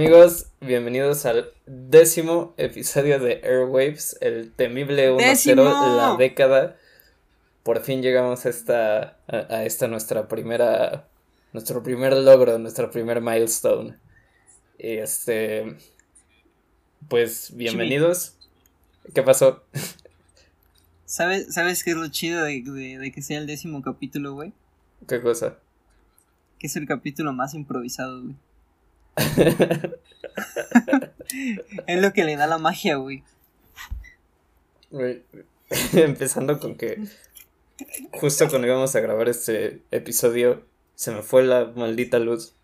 Amigos, bienvenidos al décimo episodio de Airwaves, el temible 1-0, la década. Por fin llegamos a esta, a, esta nuestra primera, nuestro primer logro, nuestro primer milestone. Este, pues bienvenidos. ¿Qué pasó? ¿Sabes, ¿Sabes qué es lo chido de, de que sea el décimo capítulo, güey? ¿Qué cosa? Que es el capítulo más improvisado, güey. Es lo que le da la magia, güey. Empezando con que justo cuando íbamos a grabar este episodio se me fue la maldita luz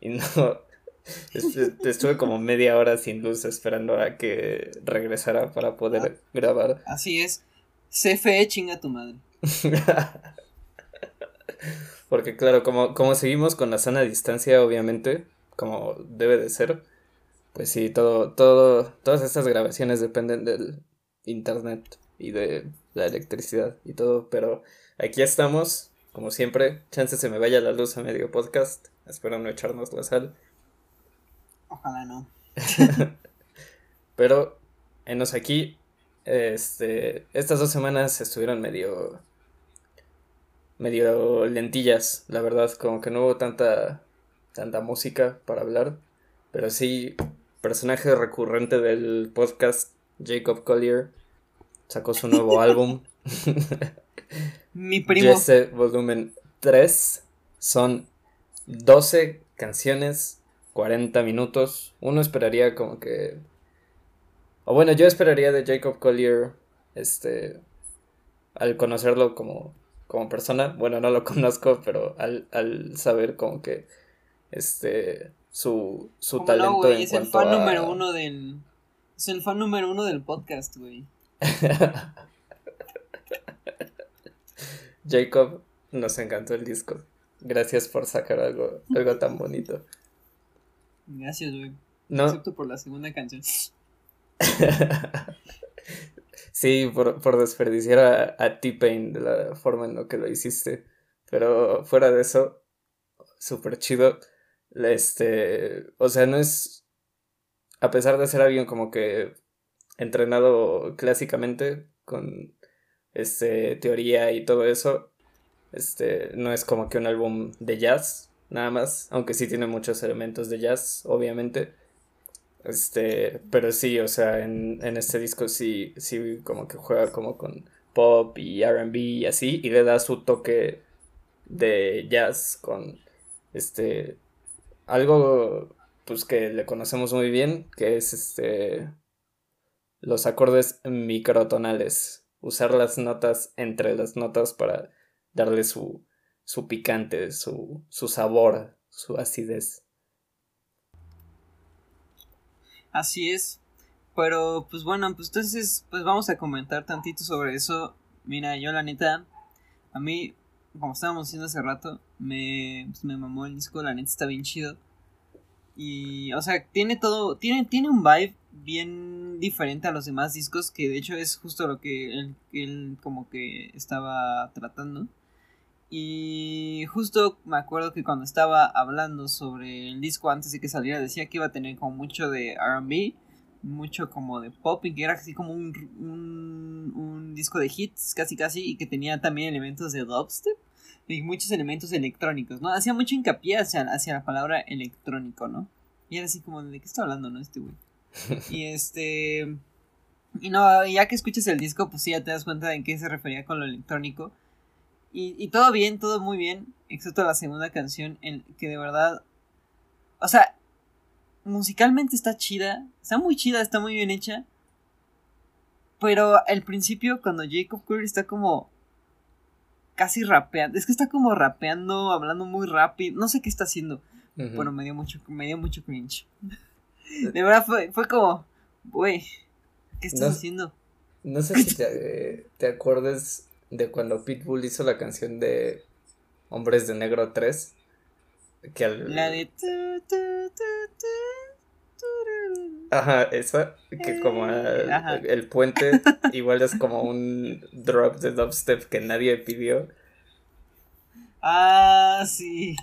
y no estuve como media hora sin luz esperando a que regresara para poder grabar. Así es. CFE chinga tu madre. Porque claro, como, como seguimos con la sana distancia, obviamente, como debe de ser, pues sí, todo, todo, todas estas grabaciones dependen del internet y de la electricidad y todo, pero aquí estamos, como siempre, chance se me vaya la luz a medio podcast, espero no echarnos la sal. Ojalá no. pero, enos aquí, este, estas dos semanas estuvieron medio, medio lentillas, la verdad, como que no hubo tanta tanta música para hablar, pero sí, personaje recurrente del podcast, Jacob Collier, sacó su nuevo álbum. Mi primo. Jesse Volumen 3 son 12 canciones, 40 minutos. Uno esperaría como que... O bueno, yo esperaría de Jacob Collier, este, al conocerlo como, como persona, bueno, no lo conozco, pero al, al saber como que este su, su talento en es el fan número uno del es el fan número uno del podcast, güey. Jacob, nos encantó el disco. Gracias por sacar algo, algo tan bonito. Gracias, güey. No. Excepto por la segunda canción. sí, por, por desperdiciar a, a T-Pain de la forma en la que lo hiciste. Pero fuera de eso, súper chido. Este, o sea, no es, a pesar de ser alguien como que entrenado clásicamente con, este, teoría y todo eso, este, no es como que un álbum de jazz, nada más, aunque sí tiene muchos elementos de jazz, obviamente. Este, pero sí, o sea, en, en este disco sí, sí como que juega como con pop y RB y así, y le da su toque de jazz con este algo pues que le conocemos muy bien, que es este los acordes microtonales, usar las notas entre las notas para darle su, su picante, su, su sabor, su acidez. Así es. Pero pues bueno, pues entonces pues vamos a comentar tantito sobre eso. Mira, yo la neta, a mí como estábamos diciendo hace rato, me, pues, me mamó el disco, la neta está bien chido. Y, o sea, tiene todo, tiene, tiene un vibe bien diferente a los demás discos, que de hecho es justo lo que él, como que estaba tratando. Y justo me acuerdo que cuando estaba hablando sobre el disco antes de que saliera, decía que iba a tener como mucho de RB, mucho como de pop, y que era así como un, un, un disco de hits, casi casi, y que tenía también elementos de dubstep y muchos elementos electrónicos, ¿no? Hacía mucho hincapié hacia, hacia la palabra electrónico, ¿no? Y era así como, ¿de qué está hablando, no? Este güey. y este... Y no, ya que escuchas el disco, pues sí, ya te das cuenta de en qué se refería con lo electrónico. Y, y todo bien, todo muy bien, excepto la segunda canción, en que de verdad... O sea, musicalmente está chida, está muy chida, está muy bien hecha. Pero al principio, cuando Jacob Curry está como casi rapeando. Es que está como rapeando, hablando muy rápido. No sé qué está haciendo. Bueno, me dio mucho, me dio mucho cringe. De verdad fue, fue como, güey, ¿qué estás haciendo? No sé si te, te acuerdas de cuando Pitbull hizo la canción de Hombres de Negro 3. Que La de... Ajá, esa, que como el, puente igual es como un drop de dubstep que nadie pidió. Ah, sí.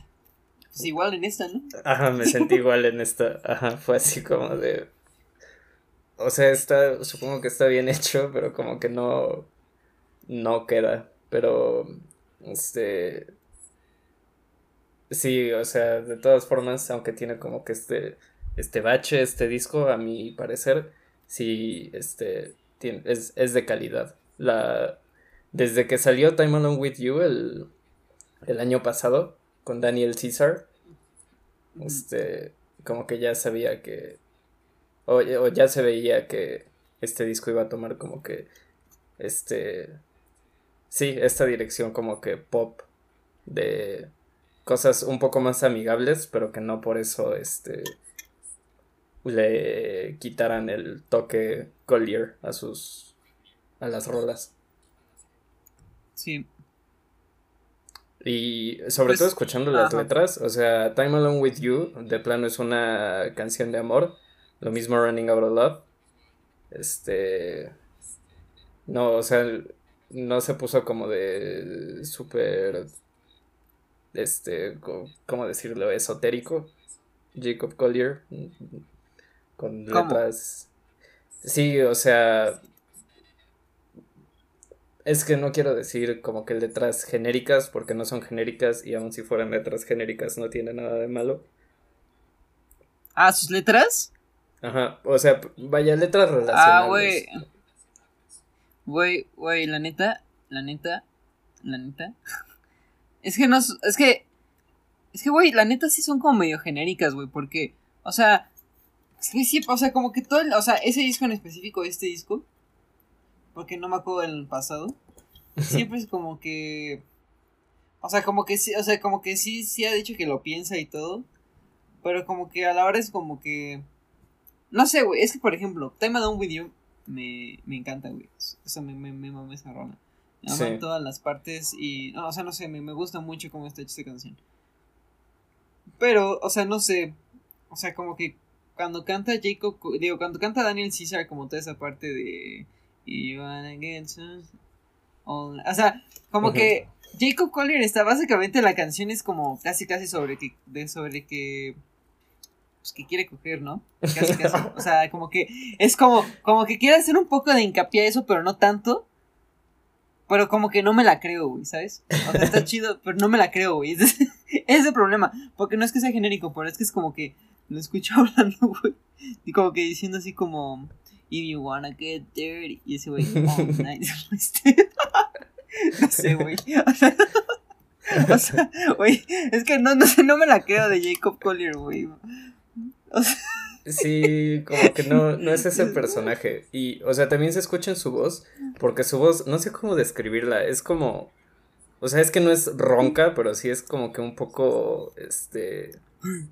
pues igual en esta, ¿no? Ajá, me sentí igual en esta. Ajá, fue así como de. O sea, está, supongo que está bien hecho, pero como que no. No queda. Pero. Este. Sí, o sea, de todas formas, aunque tiene como que este. Este bache, este disco, a mi parecer, sí, este. Tiene, es, es de calidad. La. Desde que salió Time Alone with You el, el año pasado, con Daniel Caesar, este, como que ya sabía que, o, o, ya se veía que este disco iba a tomar como que, este, sí, esta dirección como que pop de cosas un poco más amigables, pero que no por eso, este, le quitaran el toque Collier a sus, a las rolas. Sí, y sobre pues, todo escuchando las ajá. letras, o sea, Time Alone with You, de plano es una canción de amor. Lo mismo Running Out of Love. Este. No, o sea, no se puso como de súper. Este, ¿cómo decirlo? Esotérico. Jacob Collier. Con letras. Sí, o sea, es que no quiero decir como que letras genéricas, porque no son genéricas y aun si fueran letras genéricas no tiene nada de malo. Ah, sus letras. Ajá, o sea, vaya letras relacionadas. Ah, güey. Güey, güey, la neta, la neta, la neta. Es que no, es que, es que, güey, la neta sí son como medio genéricas, güey, porque, o sea, sí, sí, o sea, como que todo, el, o sea, ese disco en específico, este disco, porque no me acuerdo del pasado. Siempre es como que. O sea, como que sí, o sea, como que sí, sí ha dicho que lo piensa y todo. Pero como que a la hora es como que. No sé, güey. Es que, por ejemplo, Time Down With You me, me encanta, güey. O sea, me, me, me esa rola. Me sí. todas las partes y. No, o sea, no sé, me, me gusta mucho cómo está hecha esta canción. Pero, o sea, no sé. O sea, como que cuando canta Jacob. Digo, cuando canta Daniel Caesar, como toda esa parte de some... O sea, como uh -huh. que Jacob Collier está básicamente la canción es como casi casi sobre que de sobre que pues que quiere coger, ¿no? Casi casi, o sea, como que es como como que quiere hacer un poco de hincapié a eso, pero no tanto. Pero como que no me la creo, güey, ¿sabes? O sea, está chido, pero no me la creo, güey. Ese es el problema, porque no es que sea genérico, pero es que es como que lo escucho hablando, güey, y como que diciendo así como If you wanna get dirty. Y ese güey, oh, nice. no sé, güey. O sea, o sea, güey, es que no, no sé, no me la creo de Jacob Collier, güey. O sea. Sí, como que no, no es ese personaje. Y, o sea, también se escucha en su voz, porque su voz, no sé cómo describirla, es como. O sea, es que no es ronca, pero sí es como que un poco. Este.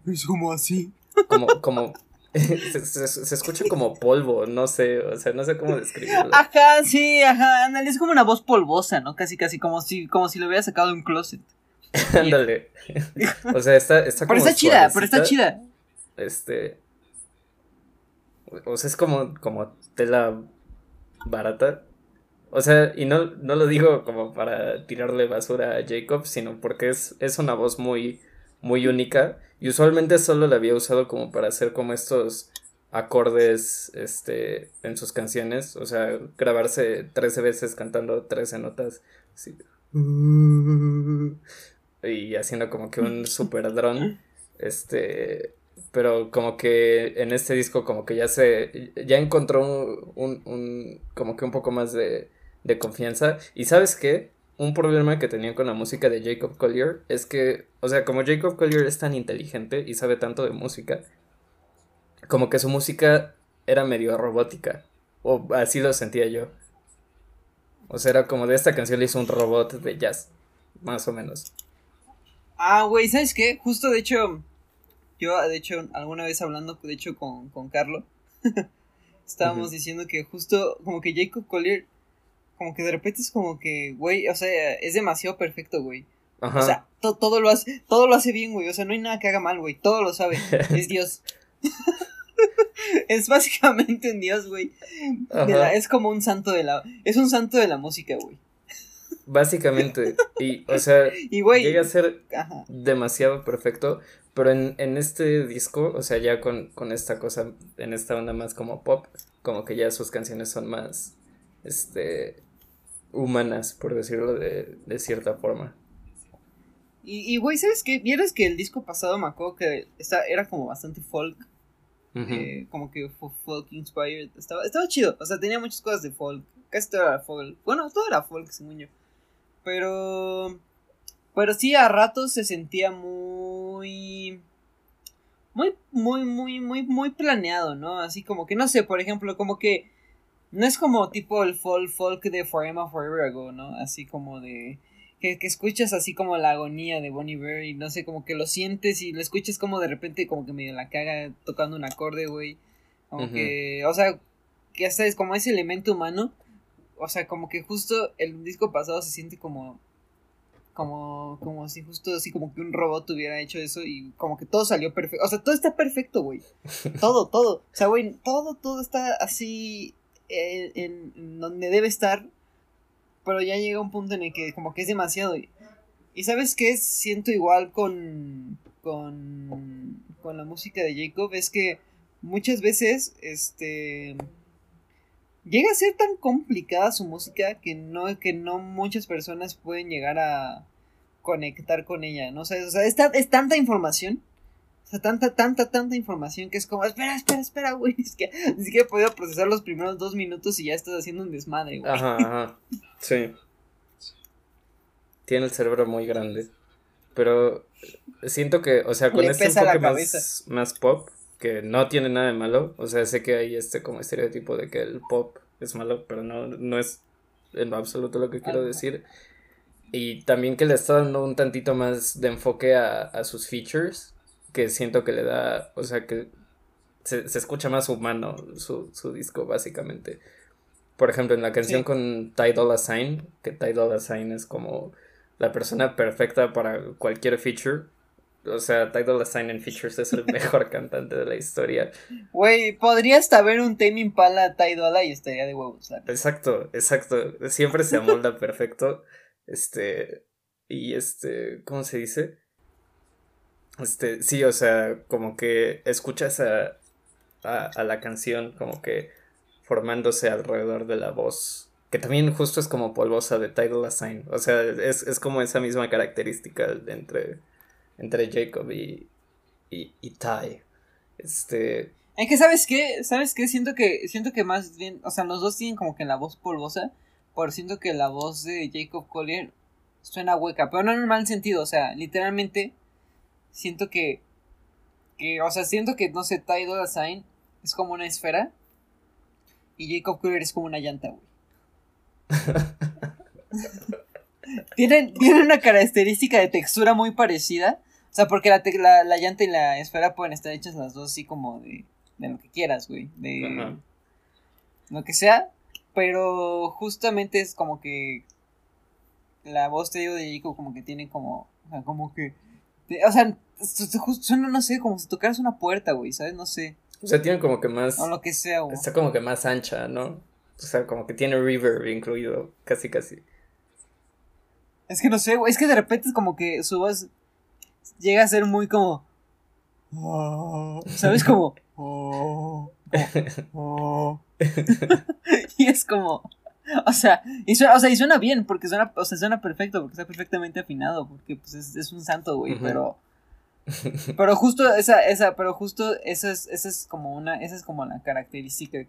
Es como así. Como, como, se, se, se, escucha como polvo, no sé, o sea, no sé cómo describirlo. Ajá, sí, ajá, ándale, es como una voz polvosa, ¿no? Casi, casi, como si, como si lo hubiera sacado de un closet. ándale. o sea, está, está como. Pero está chida, pero está chida. Este. O sea, es como, como tela barata. O sea, y no, no lo digo como para tirarle basura a Jacob, sino porque es, es una voz muy, muy única y usualmente solo la había usado como para hacer como estos acordes este, en sus canciones. O sea, grabarse 13 veces cantando 13 notas. Así. Y haciendo como que un super dron. Este. Pero como que en este disco como que ya se. Ya encontró un. un como que un poco más de, de confianza. Y sabes qué? Un problema que tenían con la música de Jacob Collier es que, o sea, como Jacob Collier es tan inteligente y sabe tanto de música, como que su música era medio robótica, o así lo sentía yo. O sea, era como de esta canción le hizo un robot de jazz, más o menos. Ah, güey, ¿sabes qué? Justo de hecho, yo, de hecho, alguna vez hablando, de hecho, con, con Carlo, estábamos uh -huh. diciendo que justo como que Jacob Collier como que de repente es como que, güey, o sea, es demasiado perfecto, güey. Ajá. O sea, to todo lo hace, todo lo hace bien, güey. O sea, no hay nada que haga mal, güey. Todo lo sabe. es Dios. es básicamente un Dios, güey. Es como un santo de la. Es un santo de la música, güey. básicamente. Y, o sea, llega a ser demasiado perfecto. Pero en, en, este disco, o sea, ya con, con esta cosa, en esta onda más como pop, como que ya sus canciones son más, este, humanas, por decirlo de, de cierta forma. Y, güey, ¿sabes qué? Vieras que el disco pasado me acuerdo que era como bastante folk. Eh, como que folk inspired. Estaba, estaba chido. O sea, tenía muchas cosas de folk. Casi todo era folk. Bueno, todo era folk, según yo. Pero. Pero sí, a ratos se sentía muy. Muy, muy, muy, muy, muy planeado, ¿no? Así como que, no sé, por ejemplo, como que. No es como tipo el folk, folk de Forever Forever Ago, ¿no? Así como de que, escuchas así como la agonía de Bonnie Bear y no sé, como que lo sientes y lo escuchas como de repente como que medio la caga tocando un acorde, güey. Como que, o sea, que hasta es como ese elemento humano. O sea, como que justo el disco pasado se siente como como como si justo así como que un robot hubiera hecho eso y como que todo salió perfecto. O sea, todo está perfecto, güey. todo, todo. O sea, güey, todo, todo está así eh, en donde debe estar pero ya llega un punto en el que como que es demasiado. Y, sabes qué siento igual con, con, con la música de Jacob, es que muchas veces, este, llega a ser tan complicada su música que no, que no muchas personas pueden llegar a conectar con ella, ¿no? O sea, es, es tanta información o sea, tanta, tanta, tanta información que es como, espera, espera, espera, güey. Es que ni siquiera he podido procesar los primeros dos minutos y ya estás haciendo un desmadre, güey. Ajá, ajá. Sí. Tiene el cerebro muy grande. Pero siento que, o sea, con este enfoque más, más pop, que no tiene nada de malo. O sea, sé que hay este como estereotipo de que el pop es malo, pero no, no es en absoluto lo que quiero decir. Y también que le está dando un tantito más de enfoque a, a sus features que siento que le da, o sea, que se, escucha más humano su, disco, básicamente. Por ejemplo, en la canción con Ty Dolla Sign, que Ty Dolla Sign es como la persona perfecta para cualquier feature. O sea, Ty Dolla Sign en features es el mejor cantante de la historia. Güey, podría hasta ver un Tame Impala Ty Dolla y estaría de huevos. Exacto, exacto. Siempre se amolda perfecto. Este, y este, ¿cómo se dice? Este, sí, o sea, como que escuchas a, a, la canción como que formándose alrededor de la voz, que también justo es como polvosa de Tidal Assign, o sea, es, como esa misma característica entre, entre Jacob y, y, y Ty. Este... Es que, ¿sabes qué? ¿Sabes qué? Siento que, siento que más bien, o sea, los dos tienen como que la voz polvosa, pero siento que la voz de Jacob Collier suena hueca, pero no en un mal sentido, o sea, literalmente siento que, que, o sea, siento que, no sé, Ty Dolla Sign es como una esfera y Jacob Collier es como una llanta, güey. tienen, tienen una característica de textura muy parecida. O sea, porque la, la, la, llanta y la esfera pueden estar hechas las dos así como de, de lo que quieras, güey. De lo que sea. Pero justamente es como que la voz, te digo, de Jacob como que tiene como, o sea, como que o sea, suena, no sé, como si tocaras una puerta, güey, ¿sabes? No sé. O sea, tiene como que más. O lo que sea, güey. Está como que más ancha, ¿no? O sea, como que tiene reverb incluido, casi, casi. Es que no sé, güey, es que de repente es como que su voz llega a ser muy como. ¿Sabes? Como. y es como. O sea, y suena, o sea, y suena bien, porque suena, o sea, suena perfecto, porque está perfectamente afinado, porque pues es, es un santo, güey, pero. Pero justo esa, esa, pero justo esa es, esa es como una, esa es como la característica.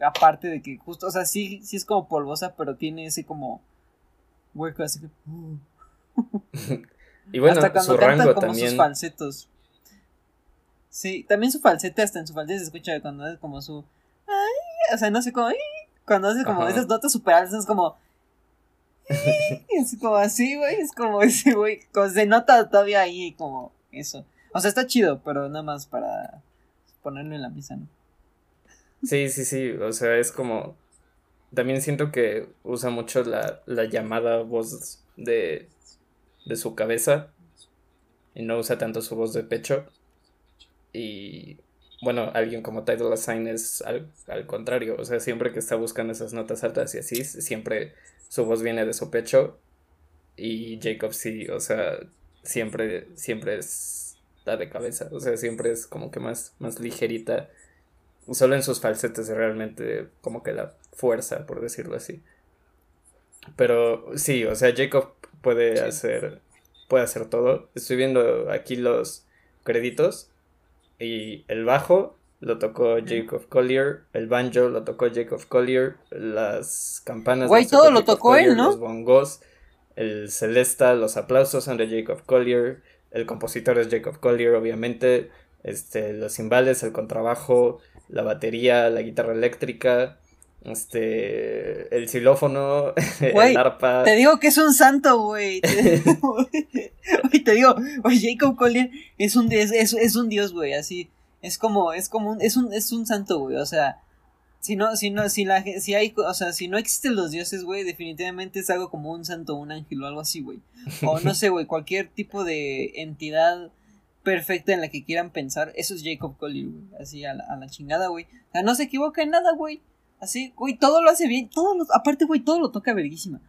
Aparte de que justo, o sea, sí, sí es como polvosa, pero tiene ese como hueco así que. y bueno, hasta cuando su rango como también. sus falsetos. Sí, también su falsete, hasta en su falsete se escucha cuando es como su. Ay, o sea, no sé cómo. Cuando hace como esas notas super altas, es como. es como así, güey. Es como ese, güey. Se nota todavía ahí, como eso. O sea, está chido, pero nada más para ponerlo en la misa, ¿no? Sí, sí, sí. O sea, es como. También siento que usa mucho la, la llamada voz de, de su cabeza. Y no usa tanto su voz de pecho. Y bueno, alguien como Tidal Assign es al, contrario, o sea, siempre que está buscando esas notas altas y así, siempre su voz viene de su pecho y Jacob sí, o sea, siempre, siempre es la de cabeza, o sea, siempre es como que más, más ligerita. Solo en sus falsetes realmente como que la fuerza, por decirlo así. Pero sí, o sea, Jacob puede hacer puede hacer todo. Estoy viendo aquí los créditos y el bajo lo tocó Jacob Collier, el banjo lo tocó Jacob Collier, las campanas Güey, todo lo tocó él, ¿no? Los bongos, el celesta, los aplausos son de Jacob Collier, el compositor es Jacob Collier, obviamente, este, los cimbales, el contrabajo, la batería, la guitarra eléctrica, este, el xilófono, el arpa. Te digo que es un santo, güey. te digo, Jacob Collier es un, es, es, un dios, güey, así. Es como, es como un, es un, es un santo, güey, o sea. Si no, si no, si la si hay, o sea, si no existen los dioses, güey, definitivamente es algo como un santo, un ángel o algo así, güey. O no sé, güey, cualquier tipo de entidad perfecta en la que quieran pensar, eso es Jacob Collier, güey, así a la, a la chingada, güey. O sea, no se equivoca en nada, güey. Así, güey, todo lo hace bien. Todo aparte, güey, todo lo toca verguísima.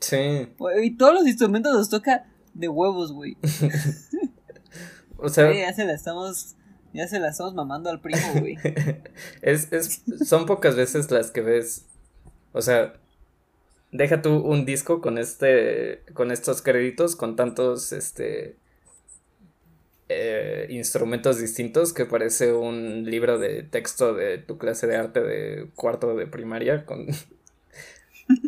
Sí. Y todos los instrumentos los toca de huevos, güey. o sea. ya se la estamos. Ya se la estamos mamando al primo, güey. es, es, son pocas veces las que ves. O sea, deja tú un disco con este. con estos créditos, con tantos este eh, instrumentos distintos que parece un libro de texto de tu clase de arte de cuarto de primaria con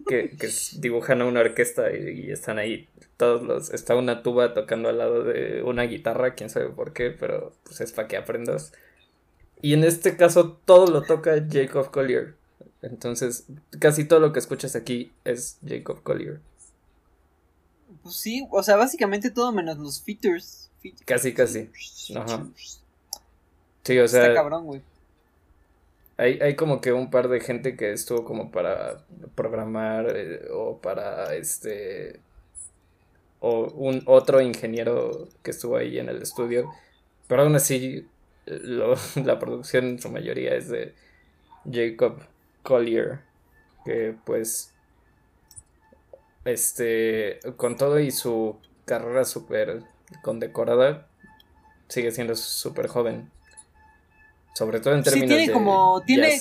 que, dibujan a una orquesta y, están ahí todos los está una tuba tocando al lado de una guitarra quién sabe por qué pero pues es para que aprendas y en este caso todo lo toca Jacob Collier entonces casi todo lo que escuchas aquí es Jacob Collier pues sí o sea básicamente todo menos los features Casi, casi. Ajá. Sí, o sea. Está cabrón, güey. Hay, hay como que un par de gente que estuvo como para programar eh, o para este o un otro ingeniero que estuvo ahí en el estudio pero aún así la producción en su mayoría es de Jacob Collier que pues este con todo y su carrera súper condecorada, sigue siendo súper joven. Sobre todo en términos sí, tiene como. Tiene.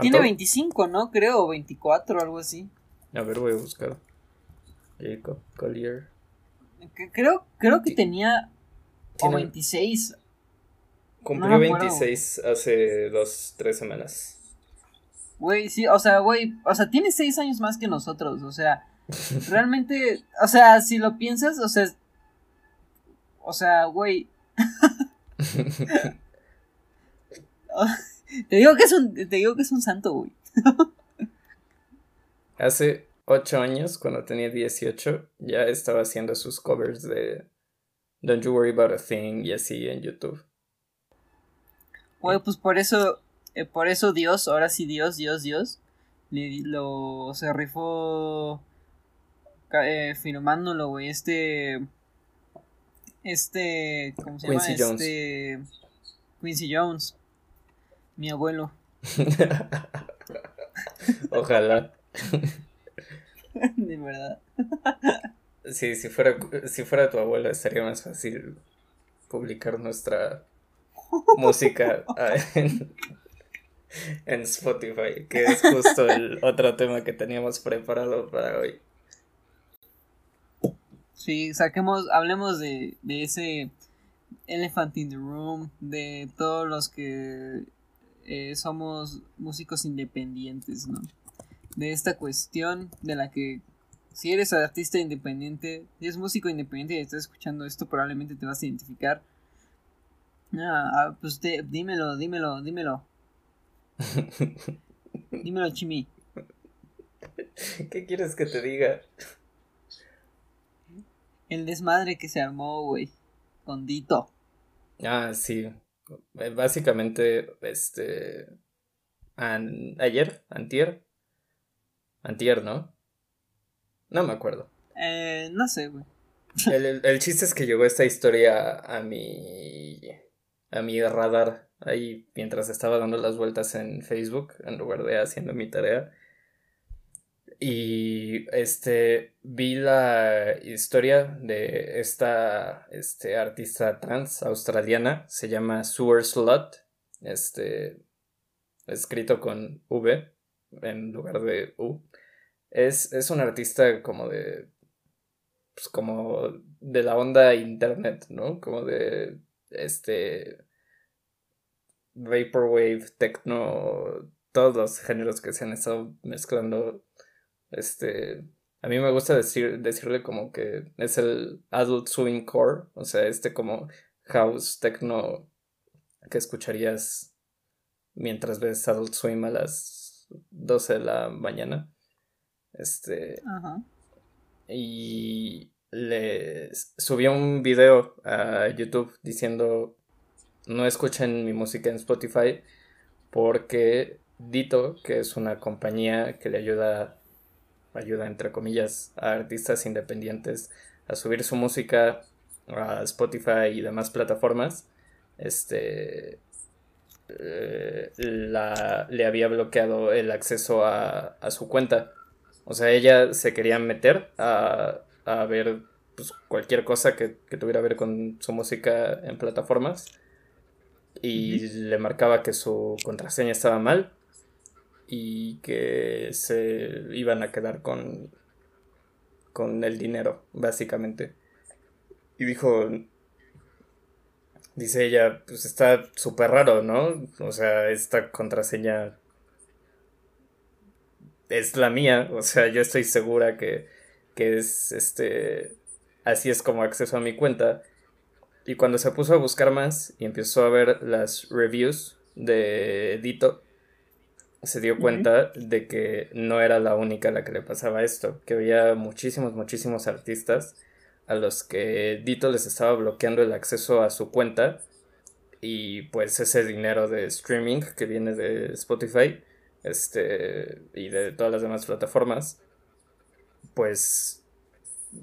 Tiene 25, ¿no? Creo, 24 o algo así. A ver, voy a buscar. Jacob Collier. Creo, creo que tenía. O 26. Cumplió 26 hace dos, tres semanas. Güey, sí, o sea, güey, o sea, tiene 6 años más que nosotros, o sea, Realmente, o sea, si lo piensas, o sea, o sea, güey. Te digo que es un, te digo que es un santo, güey. Hace ocho años, cuando tenía 18, ya estaba haciendo sus covers de Don't You Worry About a Thing y así en YouTube. Güey, pues por eso, eh, por eso Dios, ahora sí Dios, Dios, Dios, le, lo, se rifó eh, firmándolo, güey. Este. Este. ¿Cómo se Quincy llama? Jones. Este. Quincy Jones. Mi abuelo. Ojalá. De verdad. Sí, si fuera, si fuera tu abuelo estaría más fácil publicar nuestra música ah, en, en Spotify, que es justo el otro tema que teníamos preparado para hoy. Sí, saquemos, hablemos de, de ese Elephant in the Room, de todos los que eh, somos músicos independientes, ¿no? De esta cuestión de la que si eres artista independiente, si eres músico independiente y estás escuchando esto, probablemente te vas a identificar. Ah, ah pues dímelo, dímelo, dímelo. dímelo, Chimi. ¿Qué quieres que te diga? El desmadre que se armó, güey. Con Dito. Ah, sí. Eh, básicamente, este. ayer, antier. Antier, ¿no? No me acuerdo. Eh, no sé, güey. El, el, chiste es que llegó esta historia a mi. a mi radar ahí mientras estaba dando las vueltas en Facebook, en lugar de haciendo mi tarea. Y este vi la historia de esta este, artista trans australiana, se llama Sewer Slut, este, escrito con V en lugar de U. Es, es un artista como de. Pues como de la onda internet, ¿no? Como de. Este. Vaporwave, techno. Todos los géneros que se han estado mezclando. Este. A mí me gusta decir, decirle como que es el Adult Swing Core. O sea, este como house techno que escucharías mientras ves Adult Swim a las 12 de la mañana. Este. Y le subió un video a YouTube diciendo no escuchen mi música en Spotify porque Dito, que es una compañía que le ayuda, ayuda entre comillas, a artistas independientes a subir su música a Spotify y demás plataformas, este eh, la, le había bloqueado el acceso a, a su cuenta. O sea, ella se quería meter a, a ver pues, cualquier cosa que, que, tuviera que ver con su música en plataformas. Y le marcaba que su contraseña estaba mal y que se iban a quedar con, con el dinero, básicamente. Y dijo, dice ella, pues está súper raro, ¿no? O sea, esta contraseña es la mía, o sea, yo estoy segura que, que es este, así es como acceso a mi cuenta. Y cuando se puso a buscar más y empezó a ver las reviews de Dito, se dio cuenta de que no era la única a la que le pasaba esto, que había muchísimos, muchísimos artistas a los que Dito les estaba bloqueando el acceso a su cuenta y pues ese dinero de streaming que viene de Spotify este, y de todas las demás plataformas, pues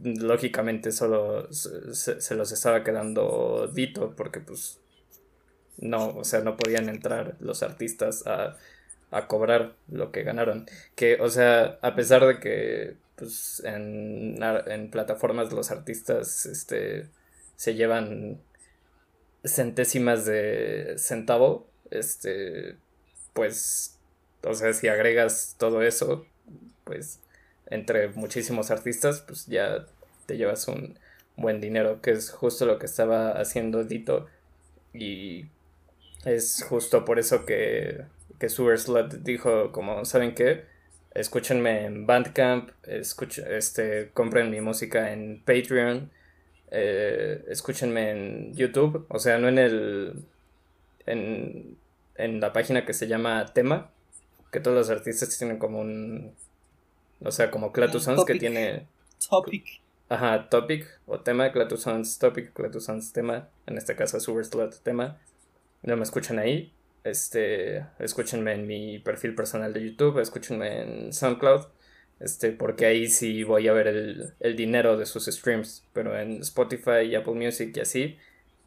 lógicamente solo se, los estaba quedando Dito porque pues no, o sea, no podían entrar los artistas a, a cobrar lo que ganaron. Que, o sea, a pesar de que pues en, en plataformas los artistas este, se llevan centésimas de centavo, este, pues o sea, si agregas todo eso, pues entre muchísimos artistas, pues ya te llevas un buen dinero, que es justo lo que estaba haciendo Dito. Y es justo por eso que, que Sewer dijo, como, ¿saben qué? Escúchenme en Bandcamp, escuchen, este, compren mi música en Patreon, eh, escúchenme en YouTube, o sea, no en el... En, en la página que se llama Tema, que todos los artistas tienen como un. O sea, como Clatusons que tiene. Topic. Ajá, topic o tema, Clatusons topic, Clatusons tema, en este caso Superslot tema. No me escuchan ahí. Este, escúchenme en mi perfil personal de YouTube, escúchenme en SoundCloud. Este, porque ahí sí voy a ver el, el dinero de sus streams. Pero en Spotify y Apple Music y así,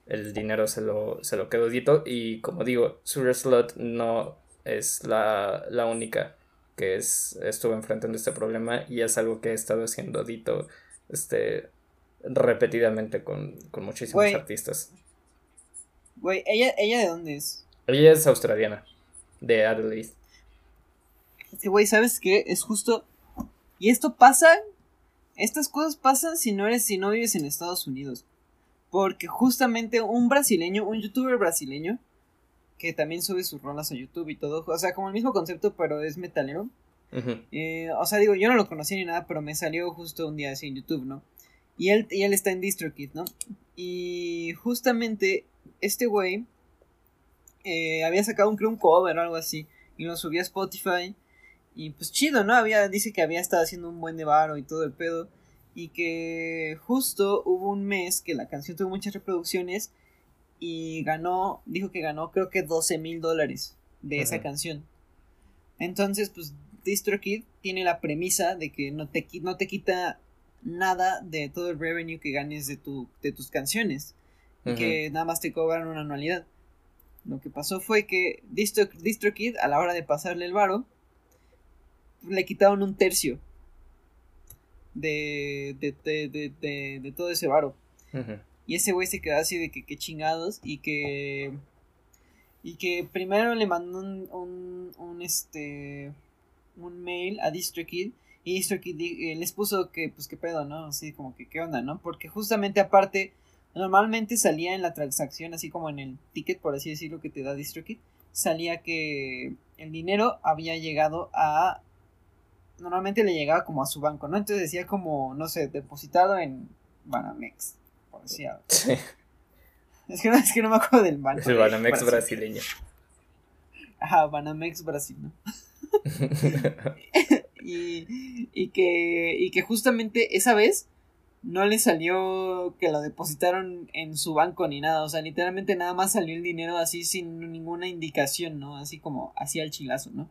el dinero se lo, se lo quedo dito. Y como digo, Superslot no es la, la única que es, estuvo enfrentando este problema y es algo que he estado haciendo Dito este, repetidamente con, muchísimos artistas. Güey, ¿ella, ¿ella de dónde es? Ella es australiana, de Adelaide. Sí, güey, ¿sabes qué? Es justo... Y esto pasa... Estas cosas pasan si no eres, si no vives en Estados Unidos. Porque justamente un brasileño, un youtuber brasileño, que también sube sus rolas a YouTube y todo. O sea, como el mismo concepto, pero es metalero. Eh, o sea, digo, yo no lo conocía ni nada, pero me salió justo un día así en YouTube, ¿no? Y él, y él está en DistroKid, ¿no? Y justamente este güey eh, había sacado un, creo, un cover o algo así. Y lo subía a Spotify. Y pues chido, ¿no? Había, dice que había estado haciendo un buen de varo y todo el pedo. Y que justo hubo un mes que la canción tuvo muchas reproducciones y ganó, dijo que ganó creo que 12 mil dólares de esa canción. Entonces, pues DistroKid tiene la premisa de que no te, no te quita nada de todo el revenue que ganes de, tu, de tus canciones. Y que nada más te cobran una anualidad. Lo que pasó fue que Distro, DistroKid, a la hora de pasarle el varo, le quitaron un tercio de, de, de, de, de todo ese varo. Y ese güey se quedó así de que, chingados y que... Y que primero le mandó un, un, un este... Un mail a DistroKid y DistroKid eh, les puso que, pues, qué pedo, ¿no? Así como que, ¿qué onda, no? Porque justamente aparte, normalmente salía en la transacción, así como en el ticket, por así decirlo, que te da DistroKid, salía que el dinero había llegado a normalmente le llegaba como a su banco, ¿no? Entonces decía como, no sé, depositado en Banamex, por decir algo. Sí. Es que, no, es que no me acuerdo del banco. El Banamex brasileño. Ajá, Banamex Brasil, ¿no? y, y, que, y que justamente esa vez no le salió que lo depositaron en su banco ni nada, o sea, literalmente nada más salió el dinero así sin ninguna indicación, ¿no? Así como hacía el chilazo, ¿no?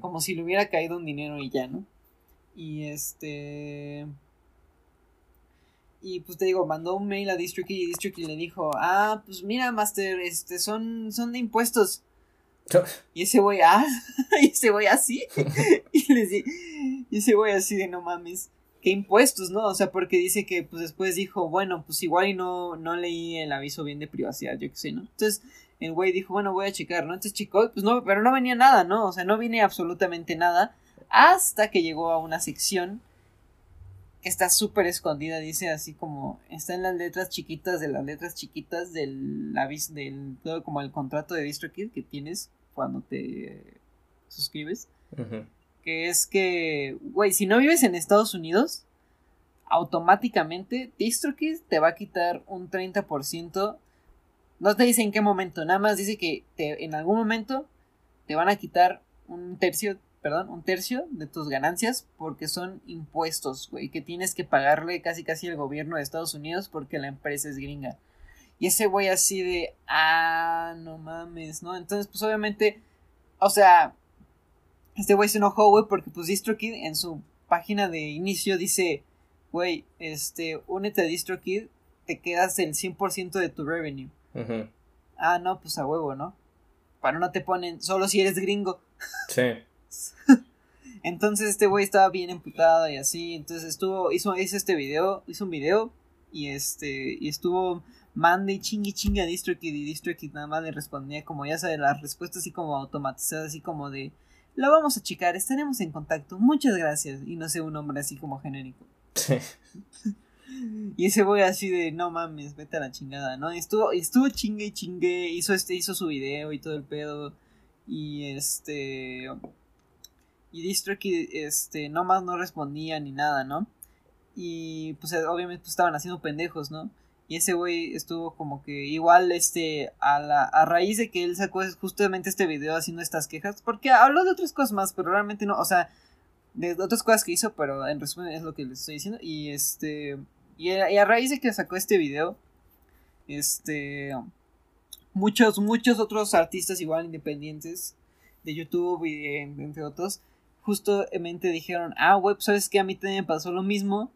Como si le hubiera caído un dinero y ya, ¿no? Y este. Y pues te digo, mandó un mail a DistroKid y DistroKid le dijo, ah, pues mira, Master, este, son, son de impuestos. y ese güey, ah, y ese güey así. y le y ese güey así de no mames, ¿qué impuestos, no? O sea, porque dice que pues después dijo, bueno, pues igual y no, no leí el aviso bien de privacidad, yo qué sé, ¿no? Entonces, el güey dijo, bueno, voy a checar, ¿no? Entonces chicos, pues no, pero no venía nada, ¿no? O sea, no viene absolutamente nada hasta que llegó a una sección que está súper escondida, dice así como, está en las letras chiquitas de las letras chiquitas del aviso, del, todo como el contrato de DistroKid que tienes cuando te suscribes. Que es que, güey, si no vives en Estados Unidos, automáticamente DistroKid te va a quitar un 30% no te dice en qué momento, nada más dice que en algún momento te van a quitar un tercio, perdón, un tercio de tus ganancias porque son impuestos, güey, que tienes que pagarle casi casi al gobierno de Estados Unidos porque la empresa es gringa. Y ese güey así de, ah, no mames, ¿no? Entonces, pues obviamente, o sea, este güey se enojó, güey, porque pues DistroKid en su página de inicio dice, güey, este, únete a DistroKid, te quedas el 100% de tu revenue. Ah, no, pues a huevo, ¿no? Para no te ponen, solo si eres gringo. Sí. entonces este güey estaba bien emputado y así, entonces estuvo, hizo, hizo este video, hizo un video y este, y estuvo mande y chingue chingue a DistroKid y DistroKid nada más le respondía como ya sabes, las respuestas así como automatizadas, así como de, lo vamos a checar, estaremos en contacto, muchas gracias, y no sé, un nombre así como genérico. Sí. Y ese güey así de, no mames, vete a la chingada, ¿no? estuvo, estuvo chingue y chingue, hizo, este, hizo su video y todo el pedo. Y este... Y DistroKid, este, nomás no respondía ni nada, ¿no? Y pues obviamente pues, estaban haciendo pendejos, ¿no? Y ese güey estuvo como que igual, este, a, la, a raíz de que él sacó justamente este video haciendo estas quejas, porque habló de otras cosas más, pero realmente no, o sea, de otras cosas que hizo, pero en resumen es lo que les estoy diciendo. Y este, y a, raíz de que sacó este video, este, muchos, muchos otros artistas igual independientes de YouTube y entre otros, justamente dijeron, ah, web, sabes que a mí también me pasó lo mismo,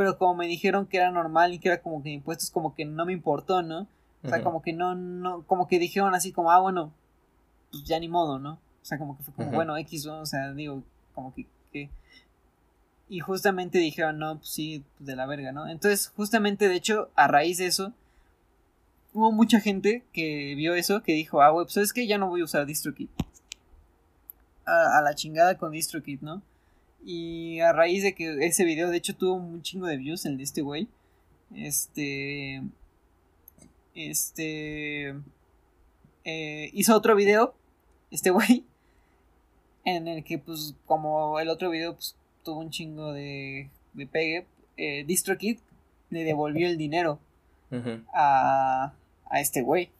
pero como me dijeron que era normal y que era como que impuestos, como que no me importó, ¿no? O sea, como que no, no, como que dijeron así como, ah, bueno, pues ya ni modo, ¿no? O sea, como que fue como, bueno, X, o sea, digo, como que, que y justamente dijeron, no, pues sí, de la verga, ¿no? Entonces, justamente, de hecho, a raíz de eso, hubo mucha gente que vio eso, que dijo, ah, güey, pues es que ya no voy a usar DistroKid. A, a la chingada con DistroKid, ¿no? Y a raíz de que ese video, de hecho, tuvo un chingo de views, el de este güey. Este. Este. Eh, hizo otro video, este güey. En el que, pues, como el otro video, pues, tuvo un chingo de, de pegue, eh, DistroKid le devolvió el dinero a, a este güey.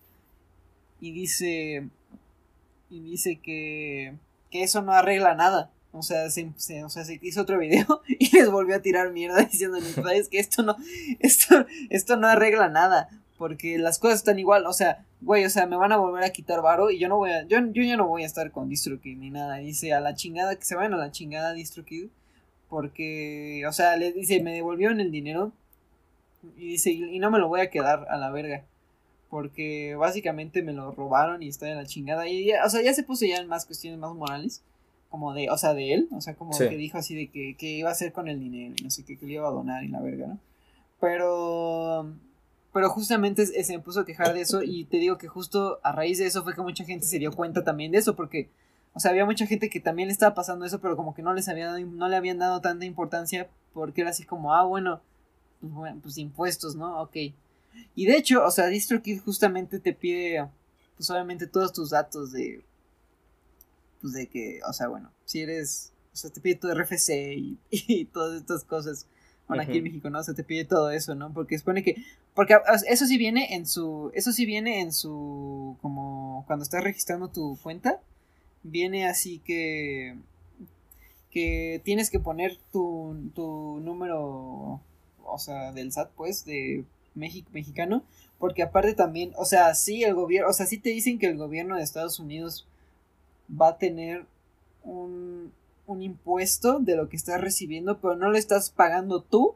Y dice, y dice que, que eso no arregla nada. O sea, se, o sea, se hizo otro video y les volvió a tirar mierda diciéndole, es que esto no, esto, esto no arregla nada. Porque las cosas están igual, o sea, güey, o sea, me van a volver a quitar varo y yo no voy a, yo, yo ya no voy a estar con DistroKid ni nada. Dice, a la chingada, que se vayan a la chingada DistroKid. Porque, o sea, le dice, me devolvieron el dinero. Y dice, y no me lo voy a quedar a la verga. Porque básicamente me lo robaron y está en la chingada. Y ya, o sea, ya se puso ya en más cuestiones más morales. Como de, o sea, de él, o sea, como que dijo así de que, que iba a hacer con el dinero y no sé qué, que le iba a donar y la verga, ¿no? Pero, pero justamente se me puso a quejar de eso y te digo que justo a raíz de eso fue que mucha gente se dio cuenta también de eso porque, o sea, había mucha gente que también le estaba pasando eso, pero como que no les había dado, no le habían dado tanta importancia porque era así como, ah, bueno, pues, bueno, pues impuestos, ¿no? Ok. Y de hecho, o sea, DistroKid justamente te pide, pues obviamente todos tus datos de pues de que, o sea, bueno, si eres, o sea, te pide tu RFC y, todas estas cosas. Bueno, aquí en México, ¿no? O sea, te pide todo eso, ¿no? Porque supone que, porque eso sí viene en su, eso sí viene en su, como cuando estás registrando tu cuenta, viene así que, que tienes que poner tu, tu número, o sea, del SAT, pues, de México, mexicano, porque aparte también, o sea, sí el gobierno, o sea, sí te dicen que el gobierno de Estados Unidos va a tener un, un impuesto de lo que estás recibiendo, pero no lo estás pagando tú,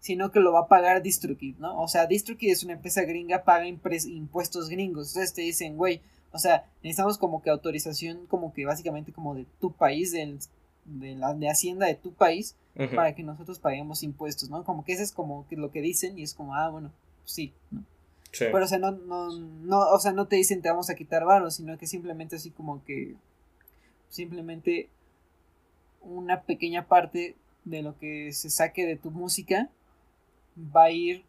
sino que lo va a pagar DistroKid, ¿no? O sea, DistroKid es una empresa gringa, paga impuestos gringos. Entonces te dicen, güey, o sea, necesitamos como que autorización, como que básicamente como de tu país, de, la, de Hacienda de tu país, para que nosotros paguemos impuestos, ¿no? Como que eso es como que lo que dicen y es como, ah, bueno, pues sí, ¿no? Sí. Pero, o sea, no, no, no, o sea, no te dicen te vamos a quitar varos, sino que simplemente así como que simplemente una pequeña parte de lo que se saque de tu música va a ir